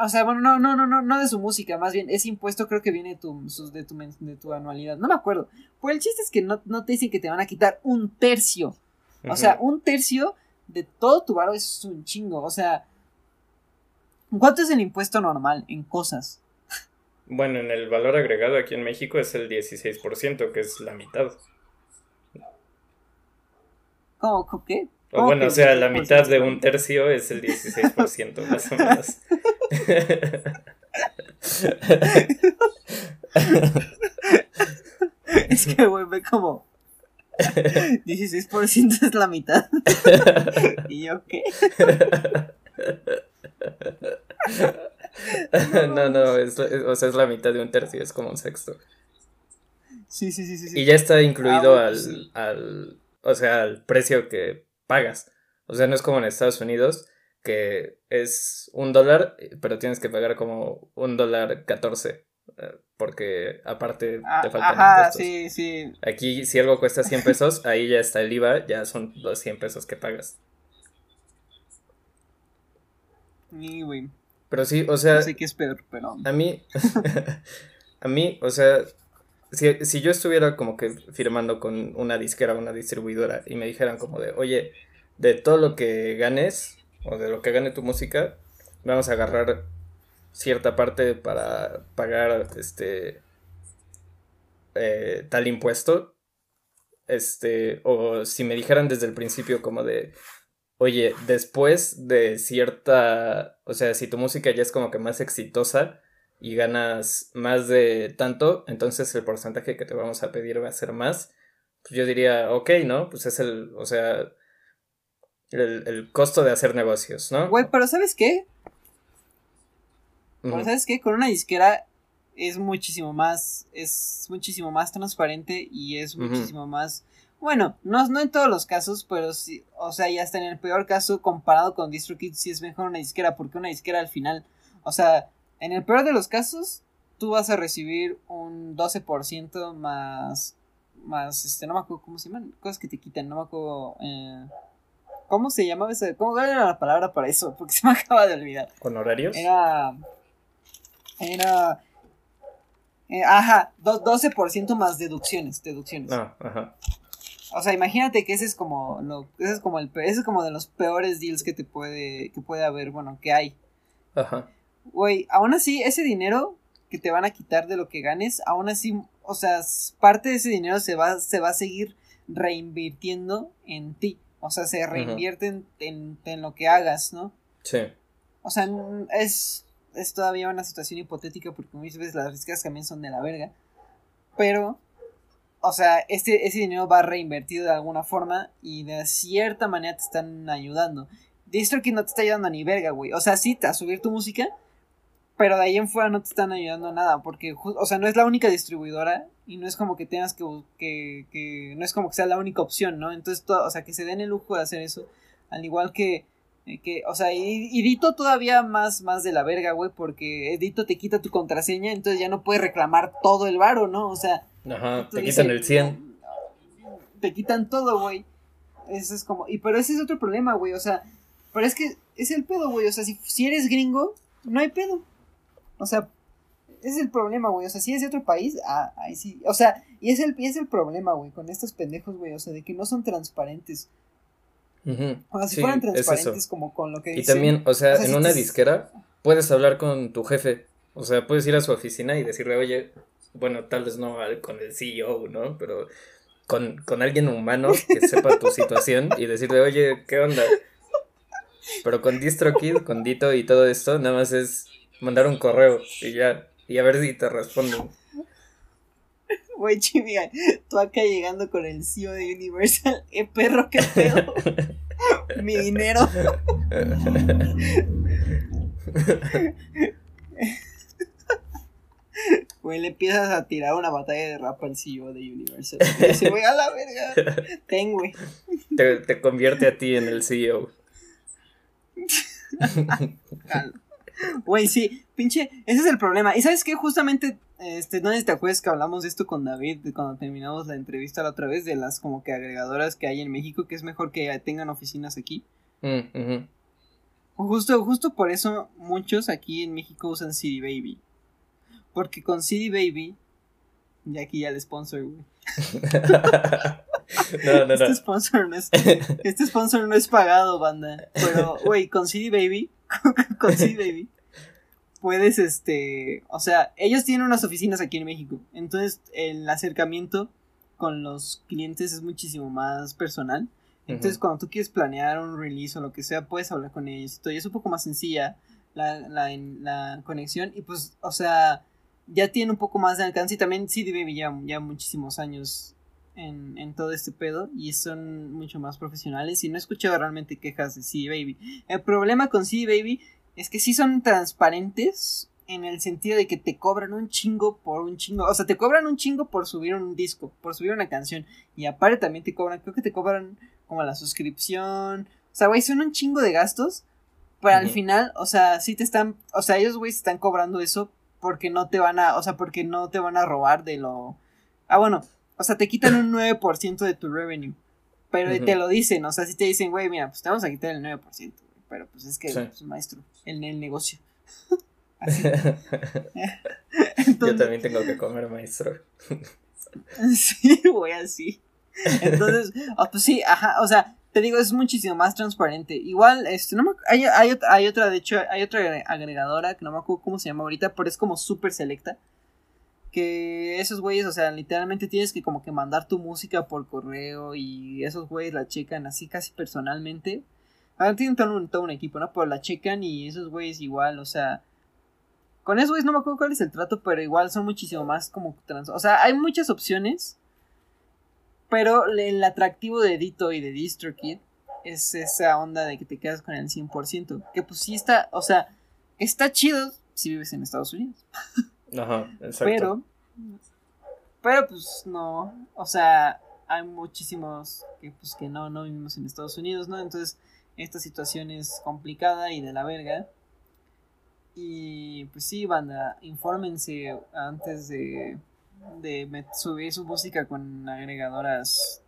o sea, bueno, no, no, no, no, no de su música, más bien ese impuesto creo que viene de tu, de tu, de tu anualidad, no me acuerdo. Pues el chiste es que no, te dicen que te van a quitar un tercio. O sea, un tercio de todo tu varo es un chingo. O sea, ¿cuánto es el impuesto normal en cosas? Bueno, en el valor agregado aquí en México es el 16%, que es la mitad. ¿Cómo? ¿Qué? O bueno, o sea, la mitad de un tercio es el 16%, más o menos. es que vuelve como 16% es la mitad. ¿Y yo qué? no, no, es, o sea, es la mitad de un tercio, es como un sexto. Sí, sí, sí, sí. Y ya está incluido ah, al, al, o sea, al precio que pagas. O sea, no es como en Estados Unidos, que es un dólar, pero tienes que pagar como un dólar catorce. Eh, porque aparte te ah, faltan ajá, Sí, sí. Aquí, si algo cuesta 100 pesos, ahí ya está el IVA, ya son los 100 pesos que pagas. Pero sí, o sea. No sé qué es peor, pero. A mí. a mí, o sea. Si, si, yo estuviera como que firmando con una disquera o una distribuidora y me dijeran como de, oye, de todo lo que ganes o de lo que gane tu música, vamos a agarrar cierta parte para pagar este eh, tal impuesto. Este, o si me dijeran desde el principio como de, oye, después de cierta, o sea, si tu música ya es como que más exitosa y ganas más de tanto, entonces el porcentaje que te vamos a pedir va a ser más. Pues yo diría, ok, ¿no? Pues es el, o sea, el, costo de hacer negocios, ¿no? Güey, pero ¿sabes qué? ¿sabes qué? Con una disquera es muchísimo más, es muchísimo más transparente y es muchísimo más bueno, no, no en todos los casos, pero sí, o sea, ya hasta en el peor caso, comparado con DistroKid, sí es mejor una disquera, porque una disquera al final, o sea, en el peor de los casos, tú vas a recibir un 12% más, más, este, no me acuerdo cómo se llaman, cosas que te quitan, no me acuerdo, eh, ¿cómo se llamaba eso? ¿Cómo era la palabra para eso? Porque se me acaba de olvidar. ¿Honorarios? Era, era, eh, ajá, 12% más deducciones, deducciones. Ah, ajá. O sea, imagínate que ese es como lo, ese es como el, ese es como de los peores deals que te puede, que puede haber, bueno, que hay. Ajá. Güey, aún así, ese dinero que te van a quitar de lo que ganes, aún así, o sea, parte de ese dinero se va, se va a seguir reinvirtiendo en ti. O sea, se reinvierte en, en, lo que hagas, ¿no? Sí. O sea, es, es todavía una situación hipotética porque muchas veces las riscas también son de la verga. Pero o sea, este, ese dinero va reinvertido de alguna forma y de cierta manera te están ayudando. DistroKid no te está ayudando ni verga, güey. O sea, sí, te a subir tu música, pero de ahí en fuera no te están ayudando a nada, porque, o sea, no es la única distribuidora y no es como que tengas que, que, que no es como que sea la única opción, ¿no? Entonces, todo, o sea, que se den el lujo de hacer eso, al igual que, que o sea, y, Dito todavía más, más de la verga, güey, porque Dito te quita tu contraseña, entonces ya no puedes reclamar todo el varo, ¿no? O sea, Ajá, te quitan el 100. Te quitan todo, güey. Eso es como, y pero ese es otro problema, güey, o sea, pero es que es el pedo, güey, o sea, si, si eres gringo, no hay pedo. O sea, ese es el problema, güey. O sea, si es de otro país, ah, ahí sí. O sea, y es el, es el problema, güey, con estos pendejos, güey. O sea, de que no son transparentes. O sea, si fueran transparentes como con lo que Y también, o sea, en una disquera puedes hablar con tu jefe. O sea, puedes ir a su oficina y decirle, oye, bueno, tal vez no con el CEO, ¿no? Pero con, con alguien humano que sepa tu situación y decirle, oye, ¿qué onda? Pero con DistroKid, con Dito y todo esto, nada más es mandar un correo y ya y a ver si te responden. Güey, chimiga, tú acá llegando con el CEO de Universal, eh, perro, qué pedo. Mi dinero. Güey, le empiezas a tirar una batalla de rap al CEO de Universal. Y dice, güey, a la verga. Ten, güey. Te, te convierte a ti en el CEO. Güey, sí, pinche, ese es el problema. Y sabes qué, justamente, este, no sé si te acuerdas que hablamos de esto con David cuando terminamos la entrevista la otra vez, de las como que agregadoras que hay en México, que es mejor que tengan oficinas aquí. Mm, justo, justo por eso muchos aquí en México usan CD Baby. Porque con CD Baby, y aquí ya el sponsor, güey. no, no, este Sponsor no es, este sponsor no es pagado, banda. Pero, güey, con CD Baby con sí, baby. Puedes, este, o sea, ellos tienen unas oficinas aquí en México. Entonces, el acercamiento con los clientes es muchísimo más personal. Entonces, cuando tú quieres planear un release o lo que sea, puedes hablar con ellos. Y es un poco más sencilla la, la, la conexión. Y pues, o sea, ya tiene un poco más de alcance. Y también CD Baby ya, ya muchísimos años en, en, todo este pedo y son mucho más profesionales y no he escuchado realmente quejas de CD Baby. El problema con CD Baby es que sí son transparentes en el sentido de que te cobran un chingo por un chingo, o sea, te cobran un chingo por subir un disco, por subir una canción y aparte también te cobran, creo que te cobran como la suscripción, o sea, güey, son un chingo de gastos, pero al final, o sea, sí te están, o sea, ellos, güey, están cobrando eso porque no te van a, o sea, porque no te van a robar de lo... Ah, bueno, o sea, te quitan un 9% de tu revenue. Pero te lo dicen, o sea, si te dicen, güey, mira, pues te vamos a quitar el 9%, pero pues es que, pues, maestro, el, el negocio. Yo también tengo que comer, maestro. sí, güey, así. Entonces, oh, pues sí, ajá, o sea, te digo, es muchísimo más transparente. Igual, este, no me, hay, hay, hay otra, de hecho, hay otra agregadora que no me acuerdo cómo se llama ahorita, pero es como súper selecta que esos güeyes, o sea, literalmente tienes que como que mandar tu música por correo y esos güeyes la checan así casi personalmente. Ahora tienen todo un, todo un equipo, ¿no? Pero la checan y esos güeyes igual, o sea... Con esos güeyes no me acuerdo cuál es el trato, pero igual son muchísimo más como trans... O sea, hay muchas opciones, pero el atractivo de Dito y de DistroKid es esa onda de que te quedas con el 100%. Que pues sí está, o sea, está chido si vives en Estados Unidos. Ajá, exacto. Pero, pero pues no, o sea, hay muchísimos que pues que no, no vivimos en Estados Unidos, ¿no? Entonces, esta situación es complicada y de la verga. Y pues sí, banda, infórmense antes de, de subir su música con agregadoras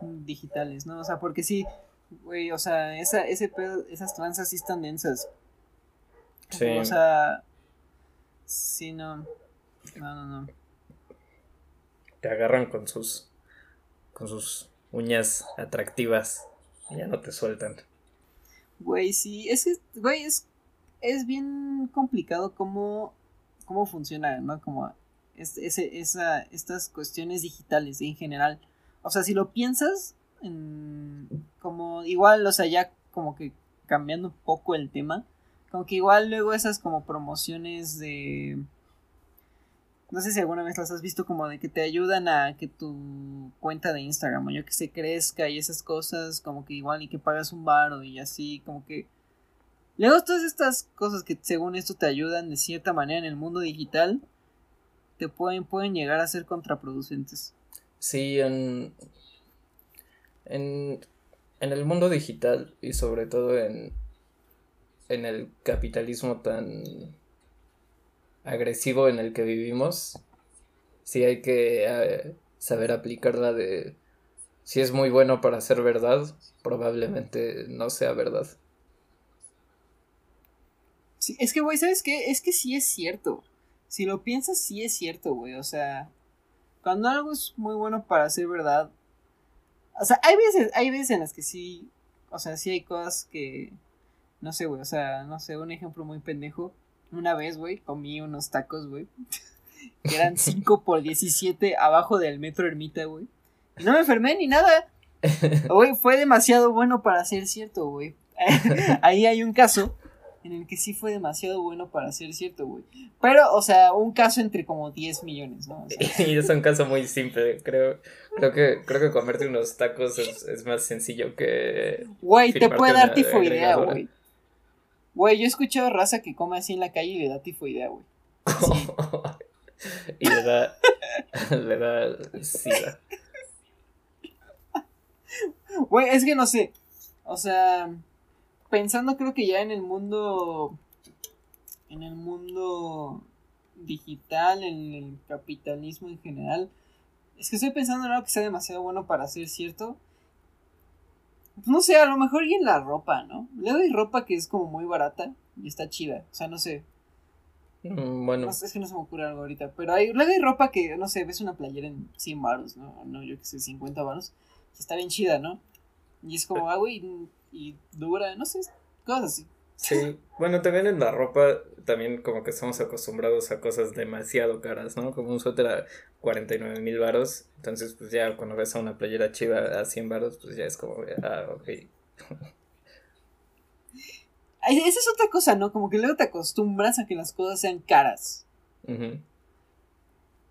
digitales, ¿no? O sea, porque sí, güey, o sea, esa, ese pedo, esas tranzas sí están densas. Sí. O sea, Sí, no. No, no, no. Te agarran con sus. Con sus uñas atractivas ya no te sueltan. Güey, sí, es que, güey, es, es bien complicado cómo, cómo funciona, ¿no? Como ese, esa, estas cuestiones digitales en general. O sea, si lo piensas, en, como igual, o sea, ya como que cambiando un poco el tema, como que igual luego esas como promociones de... No sé si alguna vez las has visto como de que te ayudan a que tu cuenta de Instagram o yo que se crezca y esas cosas como que igual y que pagas un bar y así como que... Luego todas estas cosas que según esto te ayudan de cierta manera en el mundo digital te pueden, pueden llegar a ser contraproducentes. Sí, en, en, en el mundo digital y sobre todo en, en el capitalismo tan agresivo en el que vivimos, sí hay que eh, saber aplicarla de si es muy bueno para ser verdad, probablemente no sea verdad. Sí, es que, güey, ¿sabes qué? Es que sí es cierto. Si lo piensas, sí es cierto, güey. O sea, cuando algo es muy bueno para ser verdad. O sea, hay veces, hay veces en las que sí. O sea, sí hay cosas que. No sé, güey. O sea, no sé, un ejemplo muy pendejo. Una vez, güey, comí unos tacos, güey. que eran 5 por 17 abajo del metro Ermita, güey. Y no me enfermé ni nada. Güey, fue demasiado bueno para ser cierto, güey. Ahí hay un caso en el que sí fue demasiado bueno para ser cierto, güey. Pero, o sea, un caso entre como 10 millones, ¿no? y es un caso muy simple, creo. Creo que, creo que comerte unos tacos es, más sencillo que. Güey, te puede dar tifoidea, güey. Güey, yo he escuchado raza que come así en la calle y le da tifoidea, güey. y le da. le da sida. Güey, es que no sé. O sea, pensando creo que ya en el mundo. En el mundo digital, en el capitalismo en general. Es que estoy pensando en algo que sea demasiado bueno para ser cierto. No sé, a lo mejor y en la ropa, ¿no? Le doy ropa que es como muy barata y está chida. O sea, no sé. Mm, bueno. es que no se me ocurre algo ahorita. Pero hay, luego hay ropa que, no sé, ves una playera en 100 baros, ¿no? No, yo que sé, 50 baros. Está bien chida, ¿no? Y es como, ah, güey, y dura, no sé, cosas así. Sí, bueno, también en la ropa, también como que estamos acostumbrados a cosas demasiado caras, ¿no? Como un suéter a 49 mil varos, entonces pues ya cuando ves a una playera chiva a 100 varos, pues ya es como, ah, ok. Esa es otra cosa, ¿no? Como que luego te acostumbras a que las cosas sean caras.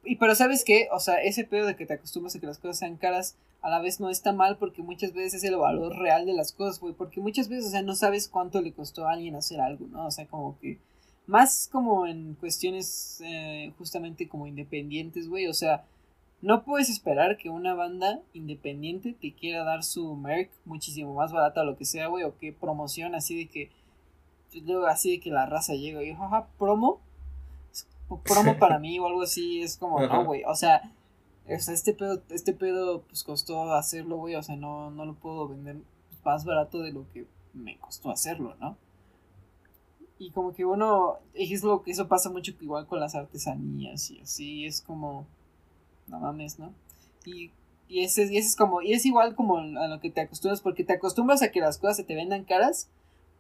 Y pero sabes qué, o sea, ese pedo de que te acostumbras a que las cosas sean caras, a la vez no está mal porque muchas veces es el valor real de las cosas, güey, porque muchas veces, o sea, no sabes cuánto le costó a alguien hacer algo, ¿no? O sea, como que más como en cuestiones eh, justamente como independientes, güey, o sea, no puedes esperar que una banda independiente te quiera dar su merch muchísimo más barata o lo que sea, güey, o que promoción así de que así de que la raza llega y jaja, promo promo para mí o algo así es como, no, güey, o sea, este pedo, este pedo, pues costó hacerlo, güey, o sea, no, no lo puedo vender más barato de lo que me costó hacerlo, ¿no? Y como que uno, es lo que eso pasa mucho igual con las artesanías y así, es como, no mames, ¿no? Y, y ese, y ese es como, y es igual como a lo que te acostumbras, porque te acostumbras a que las cosas se te vendan caras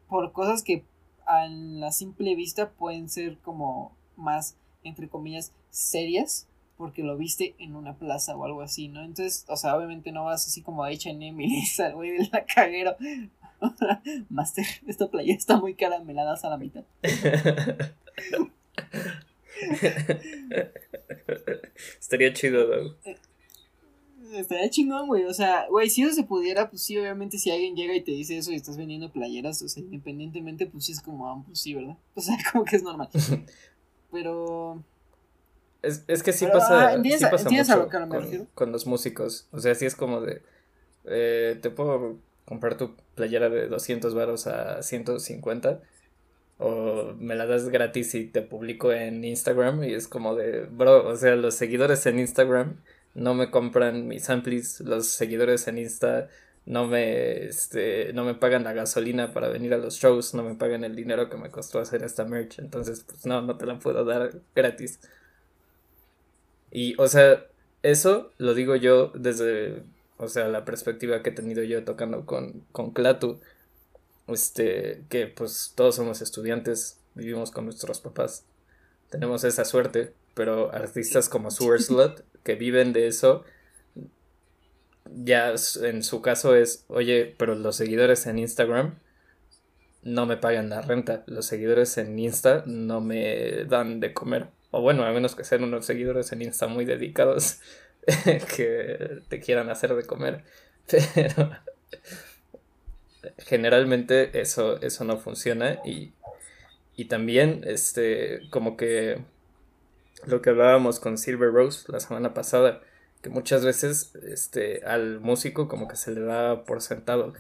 por cosas que a la simple vista pueden ser como más, entre comillas, serias porque lo viste en una plaza o algo así, ¿no? Entonces, o sea, obviamente no vas así como a H&M y le güey de la caguero. Master, esta playa está muy cara, me la das a la mitad. Estaría chido, ¿no? Estaría chingón, güey. O sea, güey, si eso se pudiera, pues sí, obviamente si alguien llega y te dice eso y estás vendiendo playeras, o sea, independientemente, pues sí es como, ah, pues sí, ¿verdad? O sea, como que es normal. Pero es, es que sí pasa, ah, sí pasa mucho con, con, los músicos. O sea, sí es como de... Eh, te puedo comprar tu playera de 200 varos a 150 o me la das gratis y te publico en Instagram y es como de, bro, o sea, los seguidores en Instagram no me compran mis amplis, los seguidores en Insta no me, este, no me pagan la gasolina para venir a los shows, no me pagan el dinero que me costó hacer esta merch, entonces pues no, no te la puedo dar gratis. Y, o sea, eso lo digo yo desde, o sea, la perspectiva que he tenido yo tocando con, con Clatu. Este, que pues todos somos estudiantes, vivimos con nuestros papás. Tenemos esa suerte, pero artistas como Swearslot, que viven de eso, ya en su caso es, oye, pero los seguidores en Instagram no me pagan la renta, los seguidores en Insta no me dan de comer. O bueno, a menos que sean unos seguidores en Insta muy dedicados que te quieran hacer de comer. Pero generalmente eso, eso no funciona y, y también este como que lo que hablábamos con Silver Rose la semana pasada, que muchas veces este, al músico como que se le da por sentado.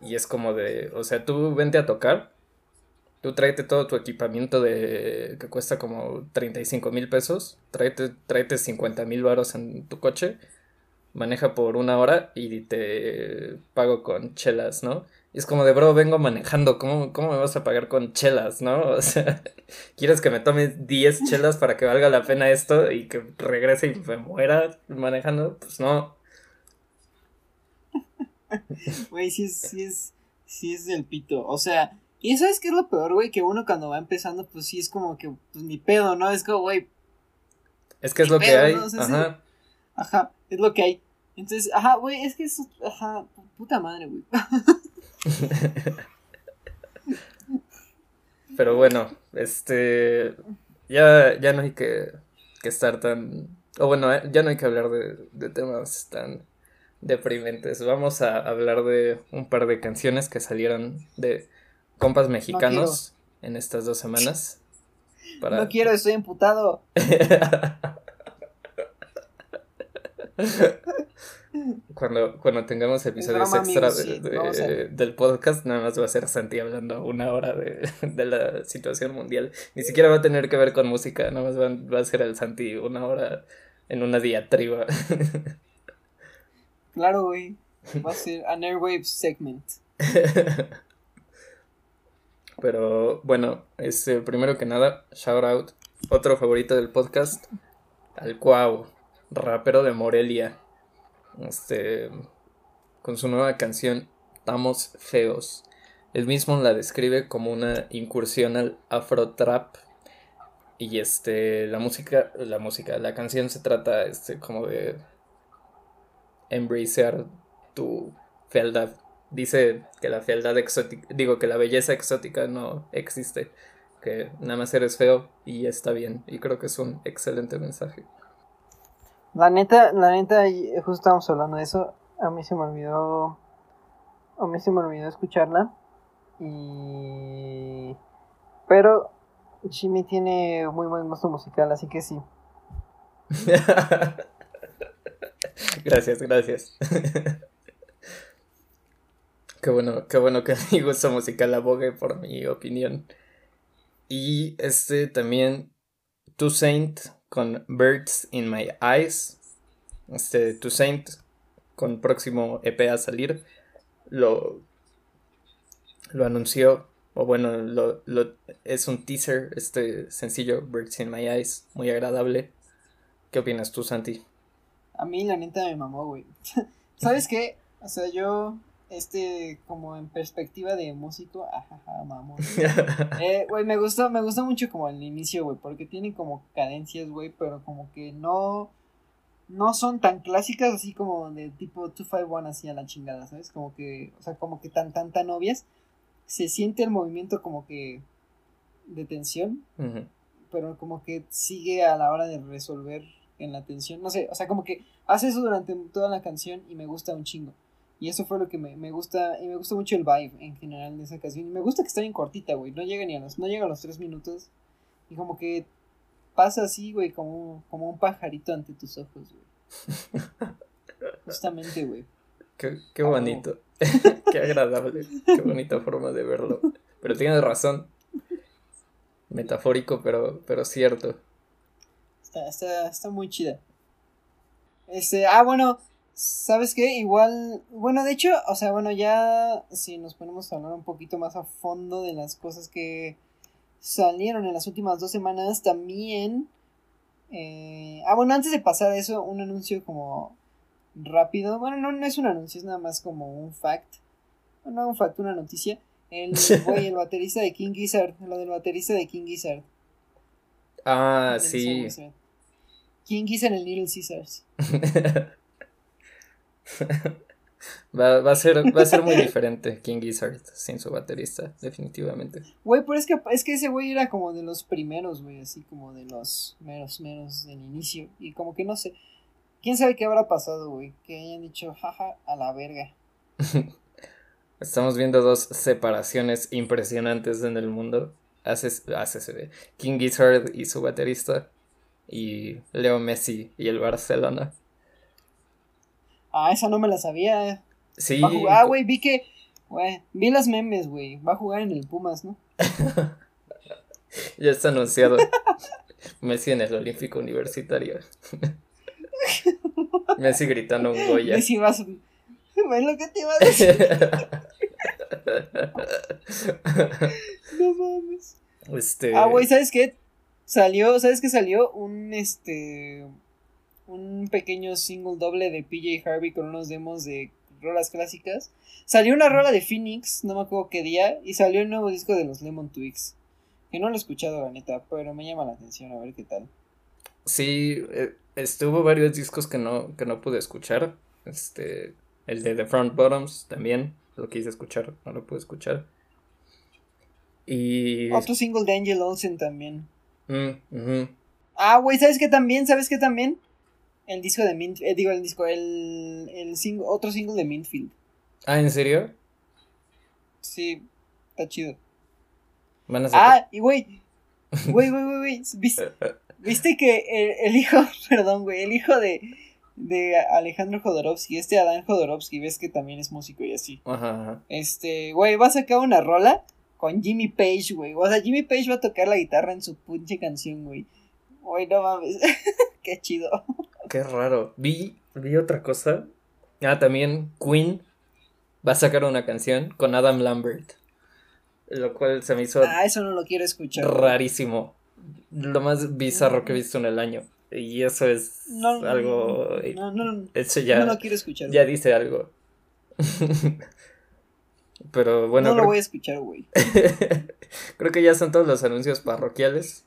Y es como de, o sea, tú vente a tocar, tú tráete todo tu equipamiento de que cuesta como 35 mil pesos, tráete, tráete 50 mil varos en tu coche, maneja por una hora y te pago con chelas, ¿no? Y es como de, bro, vengo manejando, ¿cómo, ¿cómo me vas a pagar con chelas, no? O sea, ¿quieres que me tome 10 chelas para que valga la pena esto y que regrese y me muera manejando? Pues no. Güey, sí es, sí es, sí es del pito. O sea, y ¿sabes qué es lo peor, güey? Que uno cuando va empezando, pues sí es como que, pues ni pedo, ¿no? Es como, güey. Es que es lo que hay. ajá. ajá, es lo que hay. Entonces, ajá, güey, es que es, ajá, puta madre, güey. Pero bueno, este. Ya, ya no hay que, que estar tan. O bueno, eh, ya no hay que hablar de, de temas tan deprimentes. Vamos a hablar de un par de canciones que salieron de compas mexicanos en estas dos semanas. No quiero, estoy emputado. Cuando, cuando tengamos episodios extra del podcast, nada más va a ser Santi hablando una hora de, la situación mundial. Ni siquiera va a tener que ver con música, nada más va, a ser el Santi una hora en una diatriba. Claro, güey. Va a ser an airwaves segment. Pero bueno, este, primero que nada, shout out, otro favorito del podcast, al Cuau, rapero de Morelia este, con su nueva canción Estamos Feos. Él mismo la describe como una incursión al afro trap. Y este, la música, la música, la canción se trata este, como de embracear tu fealdad. Dice que la fealdad exótica, digo que la belleza exótica no existe, que nada más eres feo y está bien. Y creo que es un excelente mensaje. La neta, la neta, justo estábamos hablando de eso. A mí se me olvidó. A mí se me olvidó escucharla. Y. Pero Jimmy tiene muy buen gusto musical, así que sí. gracias, gracias. qué bueno, qué bueno que mi gusto musical abogue por mi opinión. Y este también, To Saint con Birds in My Eyes. Este, To Saint, con próximo EP a salir, lo, lo anunció. O bueno, lo, es un teaser, este sencillo, Birds in My Eyes, muy agradable. ¿Qué opinas tú, Santi? A mí la neta me mamó, güey. ¿Sabes qué? O sea, yo este, como en perspectiva de músico, ajaja, mamón. eh, güey, me gustó, me gustó mucho como el inicio, güey, porque tienen como cadencias, güey, pero como que no, no son tan clásicas así como de tipo 251 así a la chingada, ¿sabes? Como que, o sea, como que tan, tan, tan obvias. Se siente el movimiento como que de tensión, pero como que sigue a la hora de resolver en la tensión, no sé, o sea, como que hace eso durante toda la canción y me gusta un chingo. Y eso fue lo que me, me, gusta, y me gusta mucho el vibe en general de esa canción. Y me gusta que está bien cortita, güey, no llega ni a los, no llega a los tres minutos. Y como que pasa así, güey, como, como un pajarito ante tus ojos, güey. Justamente, güey. Qué, qué bonito, qué agradable, qué bonita forma de verlo. Pero tienes razón, metafórico, pero, pero cierto. Está, está, está muy chida. Este, ah, bueno, ¿Sabes qué? Igual, bueno, de hecho, o sea, bueno, ya si nos ponemos a hablar un poquito más a fondo de las cosas que salieron en las últimas dos semanas, también... Eh, ah, bueno, antes de pasar a eso, un anuncio como rápido. Bueno, no, no es un anuncio, es nada más como un fact. No un fact, una noticia. El, güey, el baterista de King Gizzard, lo del baterista de King Gizzard. Ah, sí. King Gizzard en Little Caesars. va, va, a ser, va a ser muy diferente King Gizzard sin su baterista, definitivamente. Güey, pero es que, es que ese güey era como de los primeros, güey, así como de los meros, meros del inicio. Y como que no sé. ¿Quién sabe qué habrá pasado, güey? Que hayan dicho, jaja, a la verga. Estamos viendo dos separaciones impresionantes en el mundo. Hace, hace King Gizzard y su baterista. y Leo Messi y el Barcelona. Ah, esa no me la sabía. Sí. Va a jugar, ah, güey, vi que. Güey, vi las memes, güey. Va a jugar en el Pumas, ¿no? ya está anunciado. Messi en el Olímpico Universitario. Messi gritando un Goya. Messi va a subir. Es lo que te iba a decir. no mames. Este. Ah, güey, ¿sabes qué? Salió, ¿sabes qué salió? Un este. Un pequeño single doble de PJ Harvey con unos demos de rolas clásicas. Salió una rola de Phoenix, no me acuerdo qué día, y salió el nuevo disco de los Lemon Twigs. Que no lo he escuchado, la neta, pero me llama la atención, a ver qué tal. Sí, eh, estuvo varios discos que no, que no pude escuchar. Este, el de The Front Bottoms también, lo quise escuchar, no lo pude escuchar. Y... Otro single de Angel Olsen también. Mm, ah, güey, ¿sabes qué también? ¿Sabes qué también? El disco de Mint, eh, digo el disco, el, el single, otro single de Mintfield. Ah, ¿en serio? Sí, está chido. Van a ah, y güey, güey, güey, güey, ¿viste, ¿viste que el, hijo, perdón, güey, el hijo de, de Alejandro Jodorowsky, este Adán Jodorowsky, ves que también es músico y así. Ajá, Este, güey, va a sacar una rola con Jimmy Page, güey. O sea, Jimmy Page va a tocar la guitarra en su pinche canción, güey. Güey, no mames. Qué chido. Qué raro. Vi, vi otra cosa. Ah, también Queen va a sacar una canción con Adam Lambert. Lo cual se me hizo. Ah, eso no lo quiero escuchar. Rarísimo. Lo más bizarro que he visto en el año. Y eso es algo. No, no, eso ya. No lo quiero escuchar. Ya dice algo. Pero bueno. No lo voy a escuchar, güey. creo que ya son todos los anuncios parroquiales.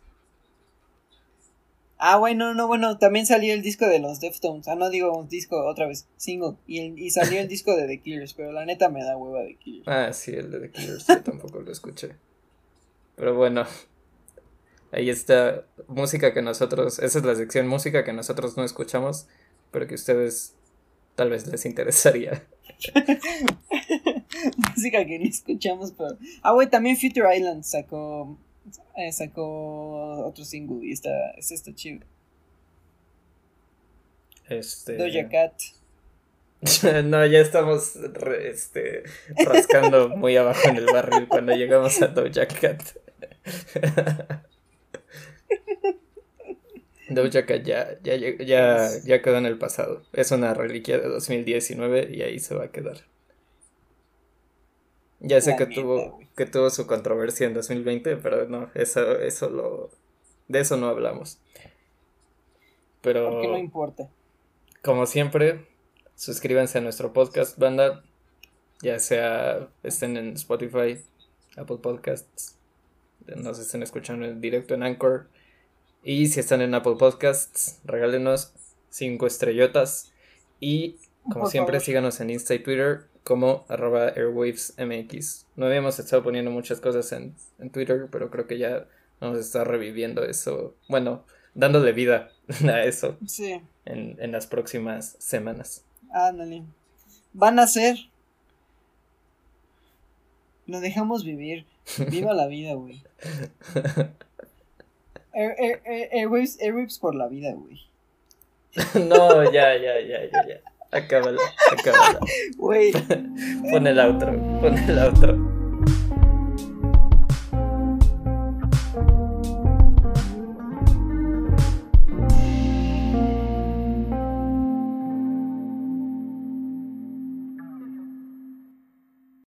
Ah, bueno, no, bueno, también salió el disco de los Deftones. Ah, no digo un disco otra vez, single. Y, y salió el disco de The Killers, pero la neta me da hueva de Killers. Ah, sí, el de The Killers, yo tampoco lo escuché. Pero bueno, ahí está música que nosotros, esa es la sección música que nosotros no escuchamos, pero que a ustedes tal vez les interesaría. música que ni escuchamos, pero... Ah, güey, también Future Island sacó eh, sacó otro single y está, este está chido. Este... Doja Cat. no, ya estamos este, rascando muy abajo en el barril cuando llegamos a Doja Cat. Doja Cat ya, ya, ya, ya quedó en el pasado. Es una reliquia de 2019 y ahí se va a quedar. Ya sé que tuvo, que tuvo su controversia en 2020, pero no, eso, eso lo, de eso no hablamos. Pero... Porque no importa. Como siempre, suscríbanse a nuestro podcast, banda, ya sea estén en Spotify, Apple Podcasts, nos estén escuchando en directo en Anchor. Y si están en Apple Podcasts, regálenos cinco estrellotas. Y como siempre, síganos en Insta y Twitter como arroba airwavesmx. No habíamos estado poniendo muchas cosas en, Twitter, pero creo que ya vamos a estar reviviendo eso. Bueno, dándole vida a eso. Sí. En, en las próximas semanas. Ándale. Van a ser. Lo dejamos vivir. Viva la vida, güey. Airwaves, Airwaves por la vida, güey. no, ya, ya, ya, ya, ya. Acábala, acábala. Güey. pon el outro, pon el outro.